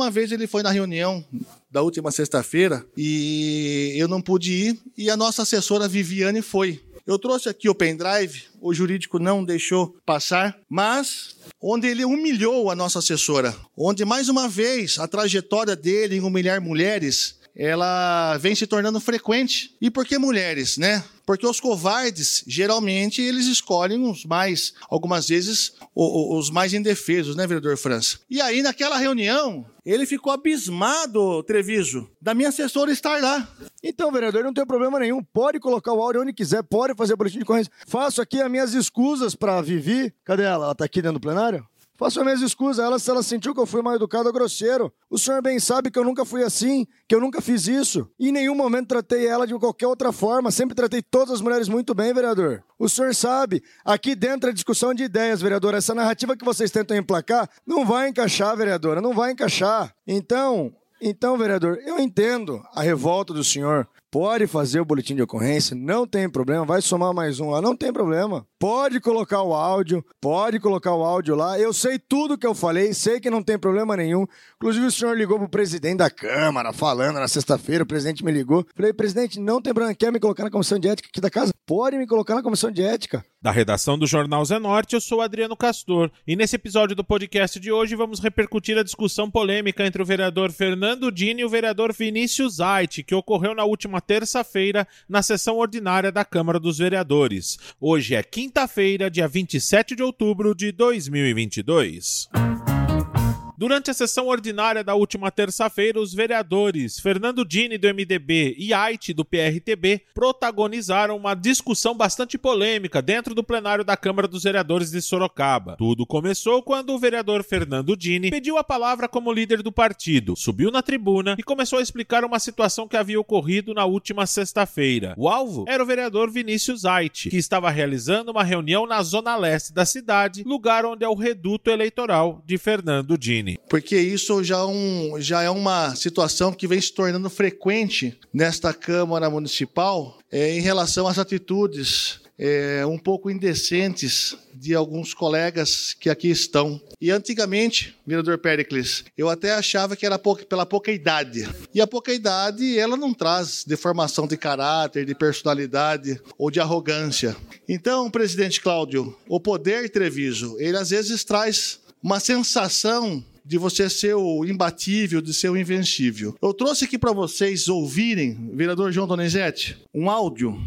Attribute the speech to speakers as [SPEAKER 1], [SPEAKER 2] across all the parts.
[SPEAKER 1] uma vez ele foi na reunião da última sexta-feira e eu não pude ir e a nossa assessora Viviane foi. Eu trouxe aqui o pendrive, o jurídico não deixou passar, mas onde ele humilhou a nossa assessora, onde mais uma vez a trajetória dele em humilhar mulheres ela vem se tornando frequente. E por que mulheres, né? Porque os covardes, geralmente, eles escolhem os mais, algumas vezes, os mais indefesos, né, vereador França? E aí, naquela reunião, ele ficou abismado, Treviso, da minha assessora estar lá.
[SPEAKER 2] Então, vereador, não tem problema nenhum. Pode colocar o áudio onde quiser, pode fazer boletim de ocorrência. Faço aqui as minhas escusas para Vivi. Cadê ela? Ela tá aqui dentro do plenário? Faço as minhas escusas a ela se ela sentiu que eu fui mal educado ou grosseiro. O senhor bem sabe que eu nunca fui assim, que eu nunca fiz isso. E em nenhum momento tratei ela de qualquer outra forma. Sempre tratei todas as mulheres muito bem, vereador. O senhor sabe, aqui dentro é discussão de ideias, vereador. Essa narrativa que vocês tentam emplacar não vai encaixar, vereadora, não vai encaixar. Então, então, vereador, eu entendo a revolta do senhor. Pode fazer o boletim de ocorrência, não tem problema. Vai somar mais um lá, não tem problema. Pode colocar o áudio, pode colocar o áudio lá. Eu sei tudo que eu falei, sei que não tem problema nenhum. Inclusive, o senhor ligou pro presidente da Câmara, falando na sexta-feira, o presidente me ligou. Falei, presidente, não tem problema, quer me colocar na comissão de ética aqui da casa? Pode me colocar na comissão de ética.
[SPEAKER 3] Da redação do Jornal Zé Norte, eu sou Adriano Castor. E nesse episódio do podcast de hoje, vamos repercutir a discussão polêmica entre o vereador Fernando Dini e o vereador Vinícius Zait, que ocorreu na última terça-feira na sessão ordinária da Câmara dos Vereadores. Hoje é quinta quinta-feira, dia 27 de outubro de 2022. Durante a sessão ordinária da última terça-feira, os vereadores Fernando Dini, do MDB, e Ait, do PRTB, protagonizaram uma discussão bastante polêmica dentro do plenário da Câmara dos Vereadores de Sorocaba. Tudo começou quando o vereador Fernando Dini pediu a palavra como líder do partido, subiu na tribuna e começou a explicar uma situação que havia ocorrido na última sexta-feira. O alvo era o vereador Vinícius Ait, que estava realizando uma reunião na zona leste da cidade, lugar onde é o reduto eleitoral de Fernando Dini.
[SPEAKER 1] Porque isso já, é um, já é uma situação que vem se tornando frequente nesta Câmara Municipal é, em relação às atitudes é, um pouco indecentes de alguns colegas que aqui estão. E antigamente, vereador Pericles, eu até achava que era pouca, pela pouca idade. E a pouca idade, ela não traz deformação de caráter, de personalidade ou de arrogância. Então, presidente Cláudio, o poder Treviso, ele às vezes traz uma sensação de você ser o imbatível, de ser o invencível. Eu trouxe aqui para vocês ouvirem, vereador João Donizete, um áudio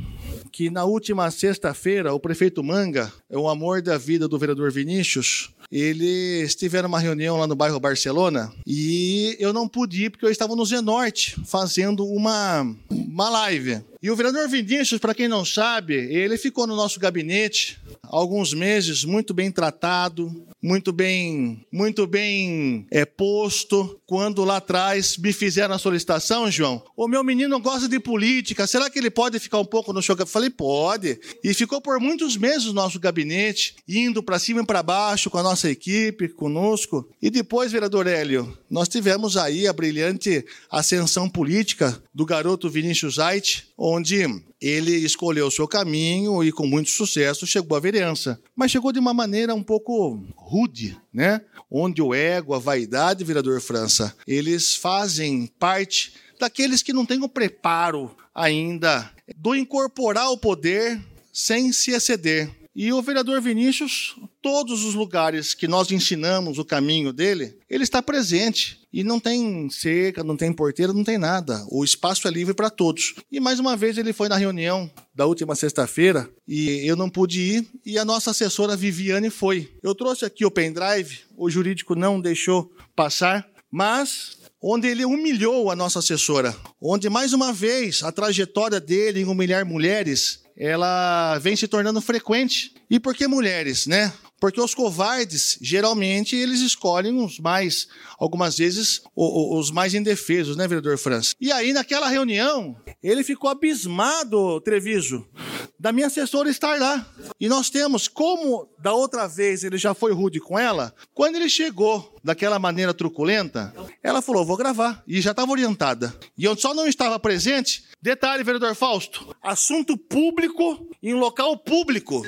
[SPEAKER 1] que na última sexta-feira o prefeito Manga, é o amor da vida do vereador Vinícius, ele estiveram numa reunião lá no bairro Barcelona e eu não pude ir porque eu estava no Zenorte fazendo uma, uma live. E o vereador Vinícius, para quem não sabe, ele ficou no nosso gabinete alguns meses muito bem tratado, muito bem, muito bem é, posto. Quando lá atrás me fizeram a solicitação, João, o meu menino gosta de política, será que ele pode ficar um pouco no show? Eu falei, pode. E ficou por muitos meses no nosso gabinete, indo para cima e para baixo com a nossa equipe, conosco. E depois, vereador Hélio, nós tivemos aí a brilhante ascensão política do garoto Vinícius Ait, onde ele escolheu o seu caminho e com muito sucesso chegou à vereança. Mas chegou de uma maneira um pouco rude, né? Onde o ego, a vaidade, vereador França, eles fazem parte daqueles que não têm o preparo ainda do incorporar o poder sem se exceder. E o vereador Vinícius, todos os lugares que nós ensinamos o caminho dele, ele está presente. E não tem cerca, não tem porteira, não tem nada. O espaço é livre para todos. E mais uma vez ele foi na reunião da última sexta-feira e eu não pude ir e a nossa assessora Viviane foi. Eu trouxe aqui o pendrive, o jurídico não deixou passar, mas onde ele humilhou a nossa assessora, onde mais uma vez a trajetória dele em humilhar mulheres ela vem se tornando frequente. E por que mulheres, né? Porque os covardes, geralmente, eles escolhem os mais, algumas vezes, os mais indefesos, né, vereador França? E aí, naquela reunião, ele ficou abismado, Treviso, da minha assessora estar lá. E nós temos, como da outra vez ele já foi rude com ela, quando ele chegou daquela maneira truculenta, ela falou: vou gravar. E já estava orientada. E eu só não estava presente. Detalhe, vereador Fausto: assunto público em local público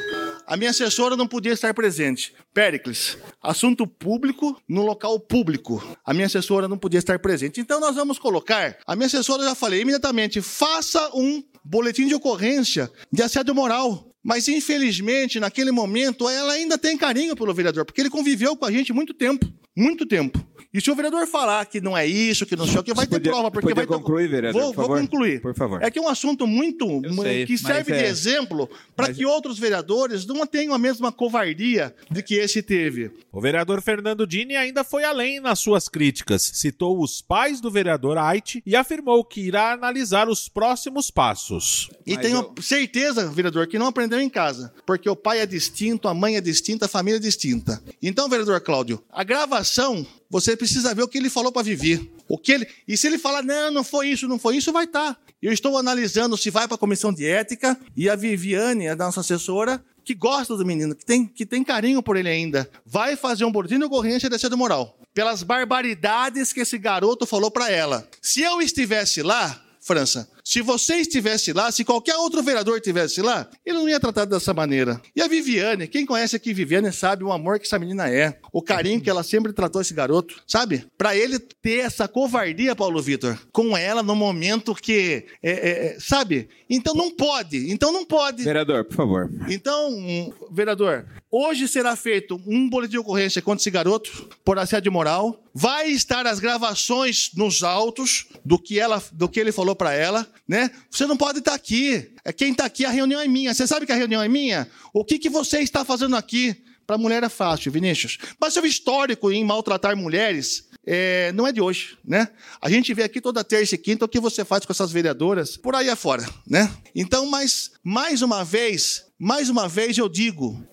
[SPEAKER 1] A minha assessora não podia estar presente. Péricles, assunto público no local público. A minha assessora não podia estar presente. Então nós vamos colocar. A minha assessora já falei imediatamente: faça um boletim de ocorrência de assédio moral. Mas, infelizmente, naquele momento, ela ainda tem carinho pelo vereador, porque ele conviveu com a gente muito tempo. Muito tempo. E se o vereador falar que não é isso, que não sei o que, vai ter prova. Porque vai
[SPEAKER 4] concluir, vereador,
[SPEAKER 1] vou,
[SPEAKER 4] por
[SPEAKER 1] vou concluir.
[SPEAKER 4] Por favor.
[SPEAKER 1] É que é um assunto muito
[SPEAKER 4] sei,
[SPEAKER 1] que serve
[SPEAKER 4] é...
[SPEAKER 1] de exemplo para
[SPEAKER 4] mas...
[SPEAKER 1] que outros vereadores não tenham a mesma covardia de que esse teve.
[SPEAKER 3] O vereador Fernando Dini ainda foi além nas suas críticas. Citou os pais do vereador Ait e afirmou que irá analisar os próximos passos.
[SPEAKER 1] E mas tenho eu... certeza, vereador, que não aprendeu em casa, porque o pai é distinto, a mãe é distinta, a família é distinta. Então, vereador Cláudio, a gravação você precisa ver o que ele falou para viver. O que ele e se ele falar não, não foi isso, não foi isso, vai estar. Tá. Eu estou analisando se vai para a comissão de ética e a Viviane, a nossa assessora, que gosta do menino, que tem, que tem carinho por ele ainda, vai fazer um boletim de ocorrência de assédio moral pelas barbaridades que esse garoto falou para ela. Se eu estivesse lá, França, se você estivesse lá, se qualquer outro vereador estivesse lá, ele não ia tratar dessa maneira. E a Viviane, quem conhece aqui Viviane sabe o amor que essa menina é, o carinho que ela sempre tratou esse garoto, sabe? Para ele ter essa covardia, Paulo Vitor, com ela no momento que, é, é, é, sabe? Então não pode, então não pode.
[SPEAKER 4] Vereador, por favor.
[SPEAKER 1] Então, vereador, hoje será feito um boletim de ocorrência contra esse garoto por assédio moral. Vai estar as gravações nos autos do que ela, do que ele falou para ela né? Você não pode estar aqui. É quem está aqui, a reunião é minha. Você sabe que a reunião é minha? O que, que você está fazendo aqui? Para mulher é fácil, Vinícius. Mas seu histórico em maltratar mulheres é, não é de hoje, né? A gente vê aqui toda terça e quinta o que você faz com essas vereadoras por aí afora, né? Então, mas mais uma vez, mais uma vez eu digo,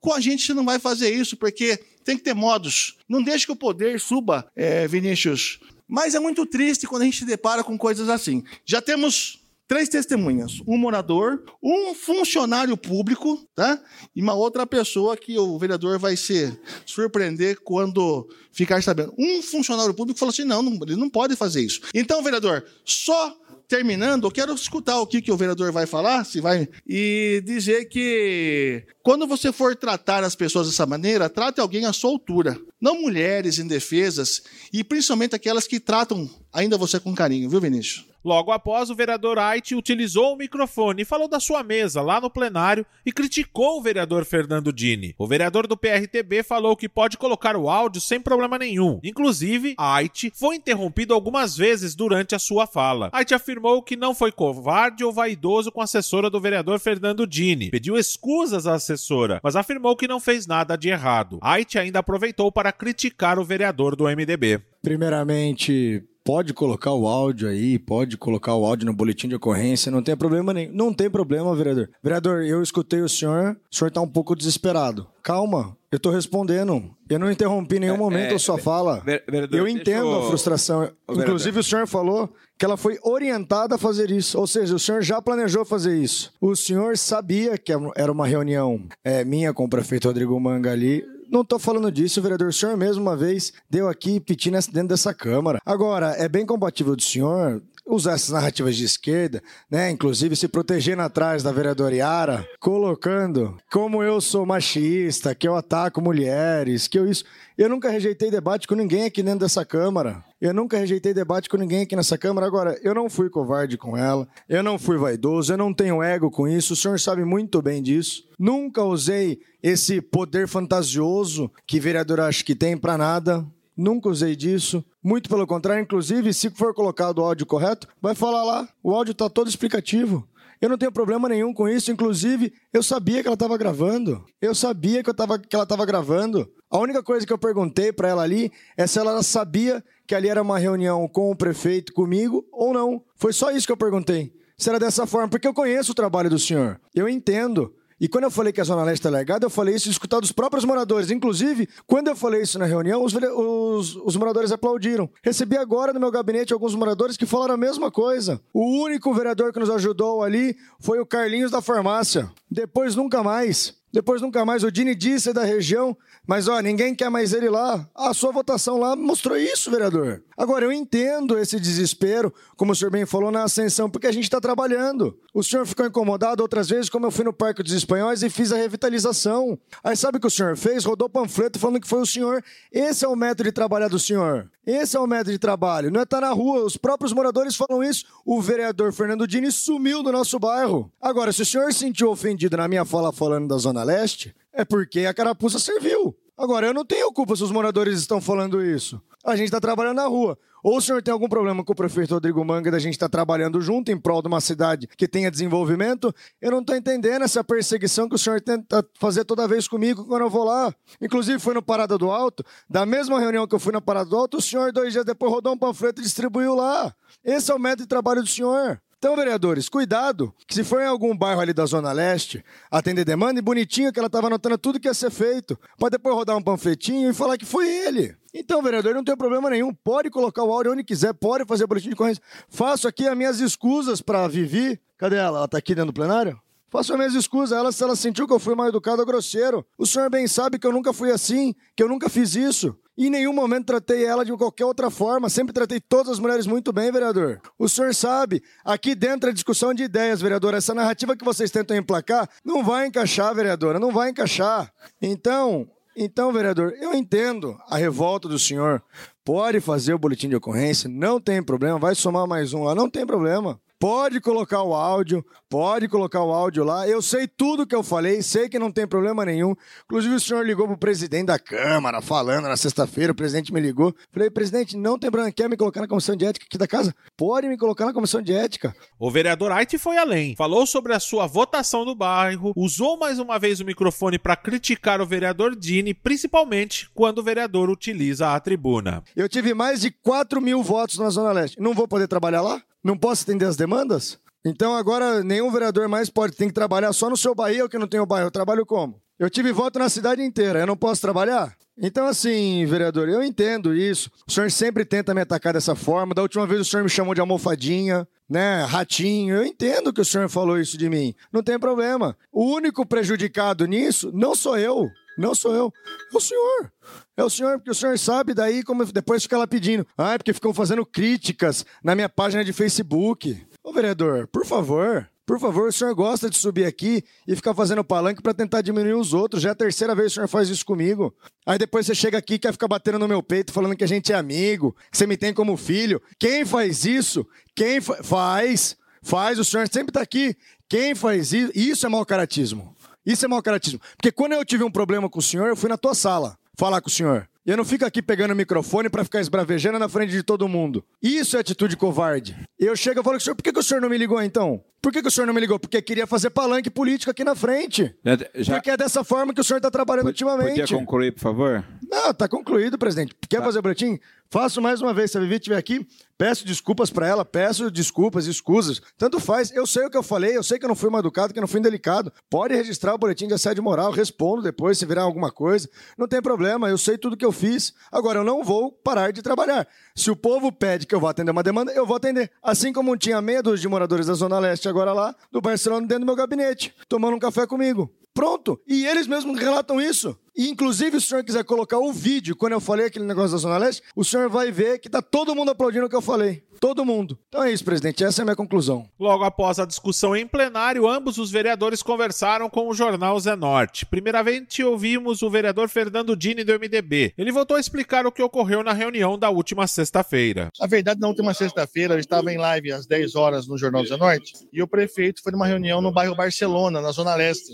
[SPEAKER 1] com a gente você não vai fazer isso porque tem que ter modos. Não deixe que o poder suba, é, Vinícius, mas é muito triste quando a gente se depara com coisas assim. Já temos três testemunhas: um morador, um funcionário público, tá? E uma outra pessoa que o vereador vai se surpreender quando ficar sabendo. Um funcionário público falou assim: não, não ele não pode fazer isso. Então, vereador, só terminando, eu quero escutar o que, que o vereador vai falar, se vai, e dizer que quando você for tratar as pessoas dessa maneira, trate alguém à sua altura, não mulheres indefesas e principalmente aquelas que tratam ainda você com carinho, viu, Vinícius?
[SPEAKER 3] Logo após, o vereador Ait utilizou o microfone e falou da sua mesa lá no plenário e criticou o vereador Fernando Dini. O vereador do PRTB falou que pode colocar o áudio sem problema nenhum. Inclusive, Ait foi interrompido algumas vezes durante a sua fala. Ait afirmou que não foi covarde ou vaidoso com a assessora do vereador Fernando Dini. Pediu escusas à assessora, mas afirmou que não fez nada de errado. Ait ainda aproveitou para criticar o vereador do MDB.
[SPEAKER 2] Primeiramente, pode colocar o áudio aí, pode colocar o áudio no boletim de ocorrência, não tem problema nenhum. Não tem problema, vereador. Vereador, eu escutei o senhor, o senhor está um pouco desesperado. Calma, eu estou respondendo. Eu não interrompi em nenhum é, momento é, a sua fala. Vereador, eu entendo eu... a frustração. Inclusive, o senhor falou que ela foi orientada a fazer isso. Ou seja, o senhor já planejou fazer isso. O senhor sabia que era uma reunião é, minha com o prefeito Rodrigo Manga ali não estou falando disso, vereador. O senhor mesmo uma vez deu aqui piti dentro dessa Câmara. Agora, é bem compatível do senhor usar essas narrativas de esquerda, né? Inclusive se protegendo atrás da vereadora Yara, colocando como eu sou machista, que eu ataco mulheres, que eu isso. Eu nunca rejeitei debate com ninguém aqui dentro dessa Câmara. Eu nunca rejeitei debate com ninguém aqui nessa Câmara. Agora, eu não fui covarde com ela, eu não fui vaidoso, eu não tenho ego com isso, o senhor sabe muito bem disso. Nunca usei esse poder fantasioso que vereador acha que tem para nada. Nunca usei disso. Muito pelo contrário, inclusive, se for colocado o áudio correto, vai falar lá. O áudio está todo explicativo. Eu não tenho problema nenhum com isso. Inclusive, eu sabia que ela estava gravando. Eu sabia que, eu tava, que ela estava gravando. A única coisa que eu perguntei para ela ali é se ela sabia que ali era uma reunião com o prefeito, comigo, ou não. Foi só isso que eu perguntei. Se era dessa forma, porque eu conheço o trabalho do senhor. Eu entendo. E quando eu falei que a Zona Leste está largada, eu falei isso escutar dos próprios moradores. Inclusive, quando eu falei isso na reunião, os, os, os, moradores aplaudiram. Recebi agora no meu gabinete alguns moradores que falaram a mesma coisa. O único vereador que nos ajudou ali foi o Carlinhos da farmácia. Depois, nunca mais. Depois nunca mais. O Dini disse da região, mas ó, ninguém quer mais ele lá. A sua votação lá mostrou isso, vereador. Agora, eu entendo esse desespero, como o senhor bem falou, na ascensão, porque a gente está trabalhando. O senhor ficou incomodado outras vezes, como eu fui no Parque dos Espanhóis e fiz a revitalização. Aí sabe o que o senhor fez? Rodou panfleto falando que foi o senhor. Esse é o método de trabalhar do senhor. Esse é o método de trabalho. Não é estar tá na rua. Os próprios moradores falam isso. O vereador Fernando Dini sumiu do nosso bairro. Agora, se o senhor se sentiu ofendido na minha fala falando da Zona Leste, é porque a carapuça serviu. Agora, eu não tenho culpa se os moradores estão falando isso. A gente está trabalhando na rua. Ou o senhor tem algum problema com o prefeito Rodrigo Manga da gente estar tá trabalhando junto em prol de uma cidade que tenha desenvolvimento? Eu não estou entendendo essa perseguição que o senhor tenta fazer toda vez comigo quando eu vou lá. Inclusive, foi no Parada do Alto, da mesma reunião que eu fui na Parada do Alto, o senhor, dois dias depois, rodou um panfleto e distribuiu lá. Esse é o método de trabalho do senhor. Então, vereadores, cuidado, que se for em algum bairro ali da Zona Leste, atender demanda, e bonitinho que ela estava anotando tudo que ia ser feito, pode depois rodar um panfletinho e falar que foi ele. Então, vereador, não tem problema nenhum, pode colocar o áudio onde quiser, pode fazer boletim de ocorrência. Faço aqui as minhas escusas para Vivi. Cadê ela? Ela está aqui dentro do plenário? Faço as minhas escusas. Ela, se ela sentiu que eu fui mal educado ou grosseiro. O senhor bem sabe que eu nunca fui assim, que eu nunca fiz isso. Em nenhum momento tratei ela de qualquer outra forma. Sempre tratei todas as mulheres muito bem, vereador. O senhor sabe, aqui dentro é discussão de ideias, vereador. Essa narrativa que vocês tentam emplacar não vai encaixar, vereadora, não vai encaixar. Então, então, vereador, eu entendo a revolta do senhor. Pode fazer o boletim de ocorrência, não tem problema. Vai somar mais um lá, não tem problema. Pode colocar o áudio, pode colocar o áudio lá. Eu sei tudo que eu falei, sei que não tem problema nenhum. Inclusive, o senhor ligou pro presidente da Câmara, falando na sexta-feira, o presidente me ligou. Falei, presidente, não tem problema, quer me colocar na comissão de ética aqui da casa? Pode me colocar na comissão de ética.
[SPEAKER 3] O vereador Ait foi além. Falou sobre a sua votação no bairro, usou mais uma vez o microfone para criticar o vereador Dini, principalmente quando o vereador utiliza a tribuna.
[SPEAKER 2] Eu tive mais de 4 mil votos na Zona Leste. Não vou poder trabalhar lá? Não posso atender as demandas? Então agora nenhum vereador mais pode, tem que trabalhar só no seu bairro, eu que não tenho bairro, eu trabalho como? Eu tive voto na cidade inteira, eu não posso trabalhar? Então, assim, vereador, eu entendo isso. O senhor sempre tenta me atacar dessa forma. Da última vez o senhor me chamou de almofadinha, né? Ratinho. Eu entendo que o senhor falou isso de mim. Não tem problema. O único prejudicado nisso não sou eu. Não sou eu. É o senhor. É o senhor, porque o senhor sabe daí como depois fica lá pedindo. Ah, é porque ficam fazendo críticas na minha página de Facebook. Ô, vereador, por favor. Por favor, o senhor gosta de subir aqui e ficar fazendo palanque para tentar diminuir os outros. Já é a terceira vez que o senhor faz isso comigo. Aí depois você chega aqui e quer ficar batendo no meu peito, falando que a gente é amigo, que você me tem como filho. Quem faz isso? Quem fa faz? Faz, o senhor sempre está aqui. Quem faz isso? Isso é mau caratismo. Isso é mau caratismo. Porque quando eu tive um problema com o senhor, eu fui na tua sala falar com o senhor. E eu não fico aqui pegando o microfone para ficar esbravejando na frente de todo mundo. Isso é atitude covarde. Eu chego e falo com o senhor, por que, que o senhor não me ligou então? Por que, que, o senhor não me ligou? Porque queria fazer palanque político aqui na frente. Já... Porque é dessa forma que o senhor está trabalhando P ultimamente.
[SPEAKER 4] Podia concluir, por favor?
[SPEAKER 2] Não, tá concluído, presidente. Quer tá. fazer o boletim? Faço mais uma vez. Se a Vivi estiver aqui, peço desculpas para ela, peço desculpas, escusas. Tanto faz. Eu sei o que eu falei, eu sei que eu não fui mal educado, que eu não fui indelicado. Pode registrar o boletim de assédio moral, respondo depois se virar alguma coisa. Não tem problema, eu sei tudo que eu fiz. Agora, eu não vou parar de trabalhar. Se o povo pede que eu vá atender uma demanda, eu vou atender. Assim como tinha meia dúzia de moradores da Zona Leste agora lá, do Barcelona dentro do meu gabinete, tomando um café comigo. Pronto. E eles mesmos relatam isso. E, inclusive, se o senhor quiser colocar o vídeo, quando eu falei aquele negócio da Zona Leste, o senhor vai ver que tá todo mundo aplaudindo o que eu falei. Todo mundo. Então é isso, presidente. Essa é a minha conclusão.
[SPEAKER 3] Logo após a discussão em plenário, ambos os vereadores conversaram com o jornal Zé Norte. Primeiramente, ouvimos o vereador Fernando Dini do MDB. Ele voltou a explicar o que ocorreu na reunião da última sexta-feira.
[SPEAKER 1] A verdade, na última sexta-feira, eu estava em live às 10 horas no Jornal Zé Norte e o prefeito foi numa reunião no bairro Barcelona, na Zona Leste.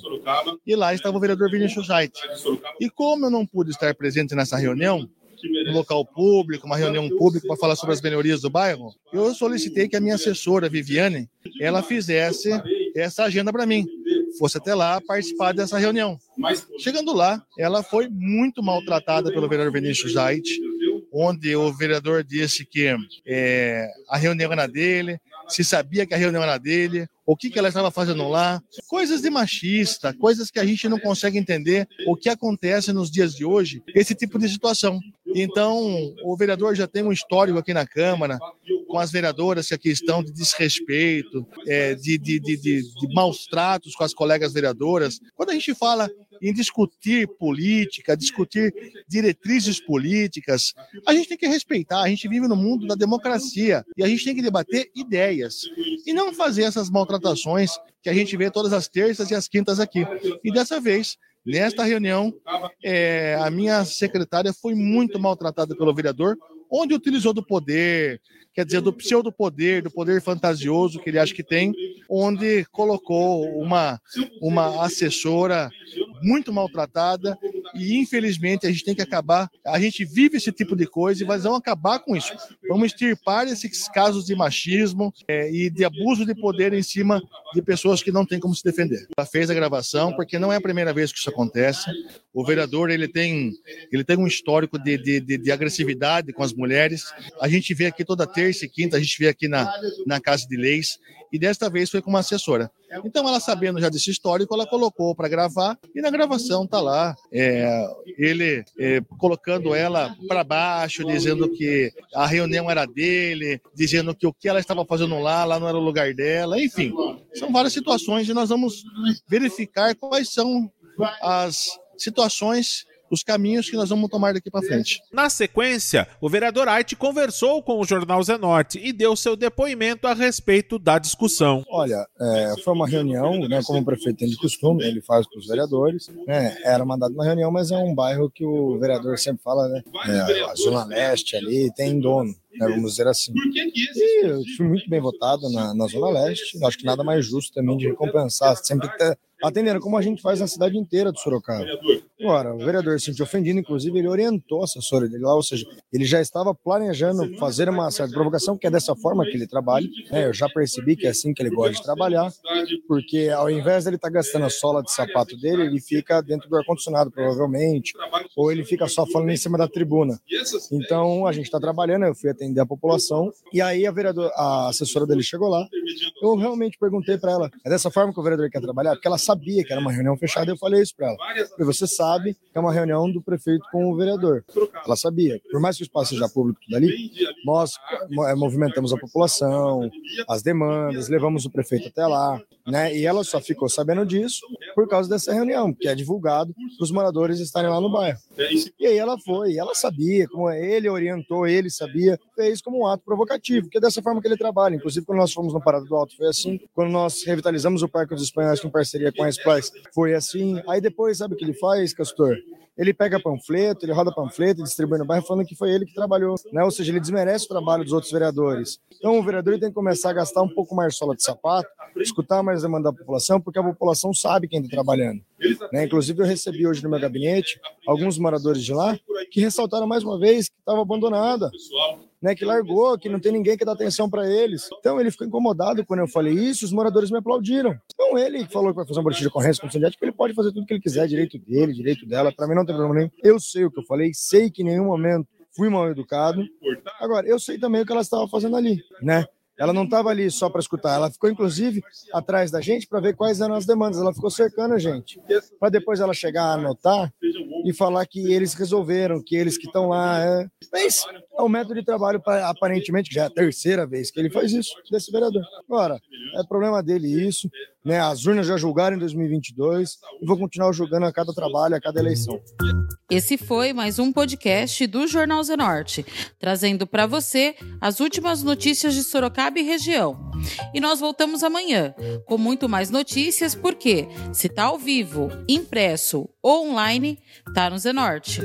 [SPEAKER 1] E lá estava o vereador Vinícius Zait. E como eu não pude estar presente nessa reunião, um local público, uma reunião pública para falar sobre as melhorias do bairro, eu solicitei que a minha assessora, Viviane, ela fizesse essa agenda para mim, fosse até lá participar dessa reunião. Chegando lá, ela foi muito maltratada pelo vereador Vinícius Zait, onde o vereador disse que é, a reunião era dele, se sabia que a reunião era dele, o que, que ela estava fazendo lá, coisas de machista, coisas que a gente não consegue entender o que acontece nos dias de hoje, esse tipo de situação. Então, o vereador já tem um histórico aqui na Câmara, com as vereadoras que aqui estão, de desrespeito, é, de, de, de, de, de maus tratos com as colegas vereadoras. Quando a gente fala em discutir política, discutir diretrizes políticas. A gente tem que respeitar, a gente vive no mundo da democracia e a gente tem que debater ideias e não fazer essas maltratações que a gente vê todas as terças e as quintas aqui. E dessa vez, nesta reunião, é, a minha secretária foi muito maltratada pelo vereador, onde utilizou do poder, quer dizer, do pseudo-poder, do poder fantasioso que ele acha que tem, onde colocou uma, uma assessora muito maltratada e infelizmente a gente tem que acabar, a gente vive esse tipo de coisa e nós vamos acabar com isso. Vamos extirpar esses casos de machismo é, e de abuso de poder em cima de pessoas que não têm como se defender. Ela fez a gravação porque não é a primeira vez que isso acontece. O vereador ele tem, ele tem um histórico de, de, de, de agressividade com as mulheres. A gente vê aqui toda terça e quinta, a gente vê aqui na, na Casa de Leis e desta vez foi com uma assessora. Então, ela sabendo já desse histórico, ela colocou para gravar e na gravação tá lá é, ele é, colocando ela para baixo, dizendo que a reunião era dele, dizendo que o que ela estava fazendo lá, lá não era o lugar dela, enfim, são várias situações e nós vamos verificar quais são as situações os caminhos que nós vamos tomar daqui para frente.
[SPEAKER 3] Na sequência, o vereador Arte conversou com o jornal Zenorte e deu seu depoimento a respeito da discussão.
[SPEAKER 2] Olha, é, foi uma reunião, né, como o prefeito tem de costume, ele faz com os vereadores. Né, era mandado uma reunião, mas é um bairro que o vereador sempre fala, né? É, a Zona Leste ali tem dono né, vamos dizer assim. E eu fui muito bem votado na, na Zona Leste, acho que nada mais justo também de recompensar, sempre ter, atendendo como a gente faz na cidade inteira do Sorocaba. Agora, o vereador se sentiu ofendido, inclusive ele orientou a assessora dele lá, ou seja, ele já estava planejando fazer uma certa provocação, que é dessa forma que ele trabalha. É, eu já percebi que é assim que ele gosta de trabalhar, porque ao invés dele estar tá gastando a sola de sapato dele, ele fica dentro do ar-condicionado, provavelmente, ou ele fica só falando em cima da tribuna. Então, a gente está trabalhando, eu fui atender a população, e aí a, vereador, a assessora dele chegou lá, eu realmente perguntei para ela, é dessa forma que o vereador quer trabalhar? Porque ela sabia que era uma reunião fechada, eu falei isso para ela. E você sabe que é uma reunião do prefeito com o vereador. Ela sabia. Por mais que o espaço seja público tudo ali, nós é, movimentamos a população, as demandas, levamos o prefeito até lá, né? E ela só ficou sabendo disso por causa dessa reunião, que é divulgado para os moradores estarem lá no bairro. E aí ela foi, ela sabia, como ele orientou, ele sabia, fez como um ato provocativo, que é dessa forma que ele trabalha. Inclusive, quando nós fomos no Parada do Alto, foi assim. Quando nós revitalizamos o Parque dos Espanhóis em parceria com a Splice, foi assim. Aí depois, sabe o que ele faz? Castor, ele pega panfleto, ele roda panfleto, distribui no bairro, falando que foi ele que trabalhou, né? Ou seja, ele desmerece o trabalho dos outros vereadores. Então, o vereador tem que começar a gastar um pouco mais sola de sapato, escutar mais a demanda da população, porque a população sabe quem está trabalhando. Né? Inclusive, eu recebi hoje no meu gabinete alguns moradores de lá que ressaltaram mais uma vez que estava abandonada né, que largou, que não tem ninguém que dá atenção para eles. Então ele ficou incomodado quando eu falei isso, os moradores me aplaudiram. Então ele falou que vai fazer um boletim de ocorrência com o sindicato, ele pode fazer tudo que ele quiser, direito dele, direito dela, para mim não tem problema nenhum. Eu sei o que eu falei, sei que em nenhum momento fui mal educado. Agora, eu sei também o que ela estava fazendo ali, né? Ela não estava ali só para escutar, ela ficou inclusive atrás da gente para ver quais eram as demandas. Ela ficou cercando a gente, para depois ela chegar a anotar e falar que eles resolveram, que eles que estão lá. É... Mas é um método de trabalho, aparentemente, que já é a terceira vez que ele faz isso, desse vereador. Agora, é problema dele isso, né? As urnas já julgaram em 2022 e vou continuar julgando a cada trabalho, a cada eleição.
[SPEAKER 4] Esse foi mais um podcast do Jornal Zenorte, trazendo para você as últimas notícias de E região. E nós voltamos amanhã com muito mais notícias, porque se tá ao vivo, impresso ou online, tá no Zenorte.